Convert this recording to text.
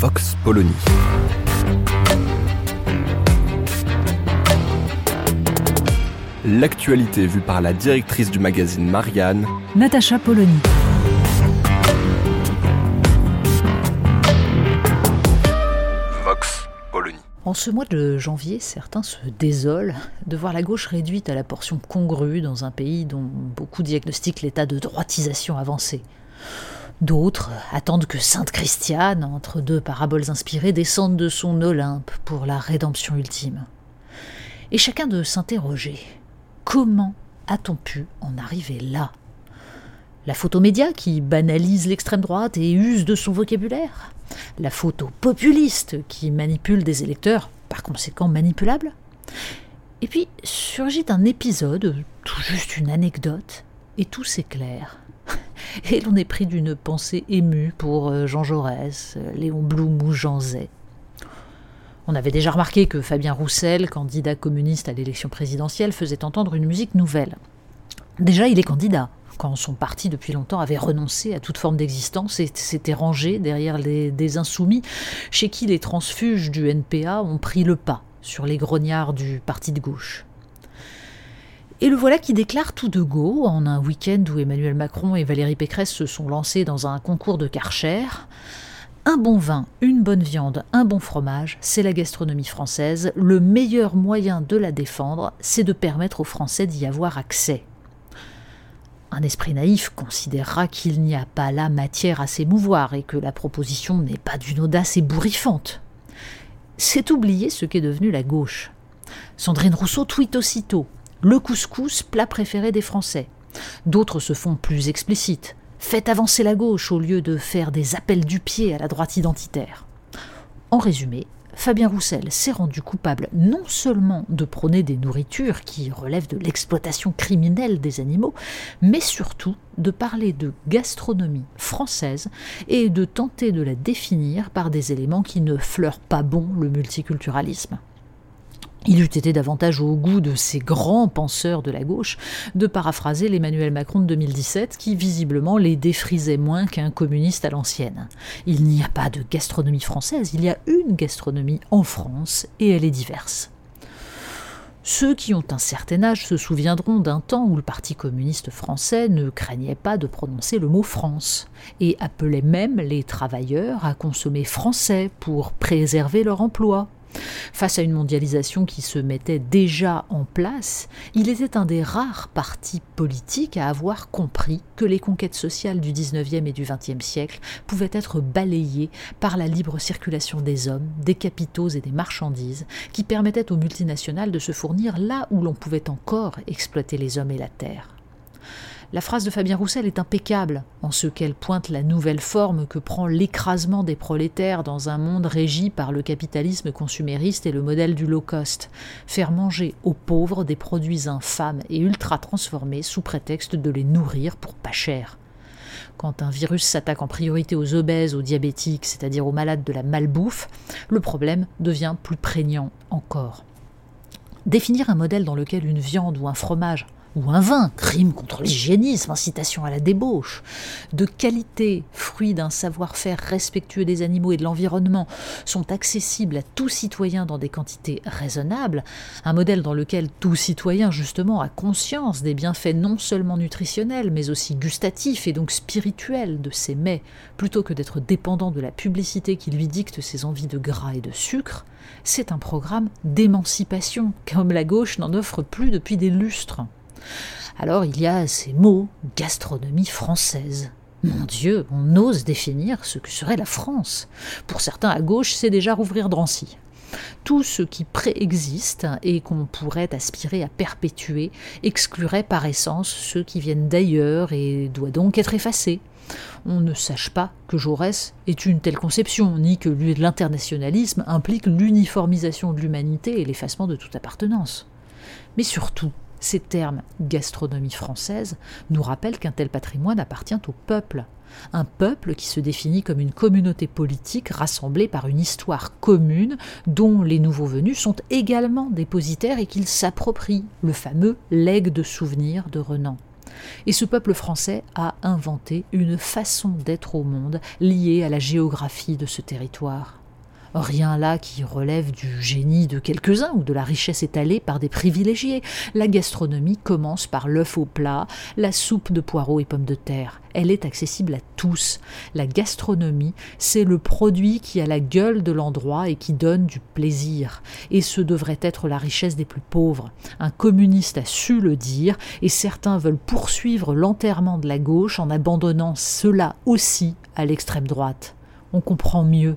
Vox Polony. L'actualité vue par la directrice du magazine Marianne, Natacha Polony. Vox Polony. En ce mois de janvier, certains se désolent de voir la gauche réduite à la portion congrue dans un pays dont beaucoup diagnostiquent l'état de droitisation avancée. D'autres attendent que Sainte Christiane, entre deux paraboles inspirées, descende de son Olympe pour la rédemption ultime. Et chacun de s'interroger comment a-t-on pu en arriver là? La photo média qui banalise l'extrême droite et use de son vocabulaire? La photo populiste qui manipule des électeurs, par conséquent manipulables? Et puis surgit un épisode, tout juste une anecdote, et tout s'éclaire. Et l'on est pris d'une pensée émue pour euh, Jean Jaurès, euh, Léon Blum ou Jean Zay. On avait déjà remarqué que Fabien Roussel, candidat communiste à l'élection présidentielle, faisait entendre une musique nouvelle. Déjà, il est candidat, quand son parti depuis longtemps avait renoncé à toute forme d'existence et s'était rangé derrière les, des insoumis, chez qui les transfuges du NPA ont pris le pas sur les grognards du parti de gauche. Et le voilà qui déclare tout de go, en un week-end où Emmanuel Macron et Valérie Pécresse se sont lancés dans un concours de Karcher. Un bon vin, une bonne viande, un bon fromage, c'est la gastronomie française. Le meilleur moyen de la défendre, c'est de permettre aux Français d'y avoir accès. Un esprit naïf considérera qu'il n'y a pas là matière à s'émouvoir et que la proposition n'est pas d'une audace ébouriffante. C'est oublier ce qu'est devenu la gauche. Sandrine Rousseau tweet aussitôt le couscous, plat préféré des Français. D'autres se font plus explicites. Faites avancer la gauche au lieu de faire des appels du pied à la droite identitaire. En résumé, Fabien Roussel s'est rendu coupable non seulement de prôner des nourritures qui relèvent de l'exploitation criminelle des animaux, mais surtout de parler de gastronomie française et de tenter de la définir par des éléments qui ne fleurent pas bon le multiculturalisme. Il eût été davantage au goût de ces grands penseurs de la gauche de paraphraser l'Emmanuel Macron de 2017 qui visiblement les défrisait moins qu'un communiste à l'ancienne. Il n'y a pas de gastronomie française, il y a une gastronomie en France et elle est diverse. Ceux qui ont un certain âge se souviendront d'un temps où le Parti communiste français ne craignait pas de prononcer le mot France et appelait même les travailleurs à consommer français pour préserver leur emploi. Face à une mondialisation qui se mettait déjà en place, il était un des rares partis politiques à avoir compris que les conquêtes sociales du XIXe et du XXe siècle pouvaient être balayées par la libre circulation des hommes, des capitaux et des marchandises, qui permettaient aux multinationales de se fournir là où l'on pouvait encore exploiter les hommes et la terre. La phrase de Fabien Roussel est impeccable en ce qu'elle pointe la nouvelle forme que prend l'écrasement des prolétaires dans un monde régi par le capitalisme consumériste et le modèle du low cost. Faire manger aux pauvres des produits infâmes et ultra transformés sous prétexte de les nourrir pour pas cher. Quand un virus s'attaque en priorité aux obèses, aux diabétiques, c'est-à-dire aux malades de la malbouffe, le problème devient plus prégnant encore. Définir un modèle dans lequel une viande ou un fromage ou un vin, crime contre l'hygiénisme, incitation à la débauche, de qualité, fruit d'un savoir-faire respectueux des animaux et de l'environnement, sont accessibles à tout citoyen dans des quantités raisonnables, un modèle dans lequel tout citoyen justement a conscience des bienfaits non seulement nutritionnels, mais aussi gustatifs et donc spirituels de ces mets, plutôt que d'être dépendant de la publicité qui lui dicte ses envies de gras et de sucre, c'est un programme d'émancipation, comme la gauche n'en offre plus depuis des lustres. Alors il y a ces mots gastronomie française. Mon Dieu, on ose définir ce que serait la France. Pour certains à gauche, c'est déjà rouvrir Drancy. Tout ce qui préexiste et qu'on pourrait aspirer à perpétuer exclurait par essence ceux qui viennent d'ailleurs et doit donc être effacé. On ne sache pas que Jaurès est une telle conception, ni que l'internationalisme implique l'uniformisation de l'humanité et l'effacement de toute appartenance. Mais surtout, ces termes gastronomie française nous rappellent qu'un tel patrimoine appartient au peuple. Un peuple qui se définit comme une communauté politique rassemblée par une histoire commune dont les nouveaux venus sont également dépositaires et qu'ils s'approprient, le fameux legs de souvenirs de Renan. Et ce peuple français a inventé une façon d'être au monde liée à la géographie de ce territoire. Rien là qui relève du génie de quelques-uns ou de la richesse étalée par des privilégiés. La gastronomie commence par l'œuf au plat, la soupe de poireaux et pommes de terre. Elle est accessible à tous. La gastronomie, c'est le produit qui a la gueule de l'endroit et qui donne du plaisir. Et ce devrait être la richesse des plus pauvres. Un communiste a su le dire et certains veulent poursuivre l'enterrement de la gauche en abandonnant cela aussi à l'extrême droite. On comprend mieux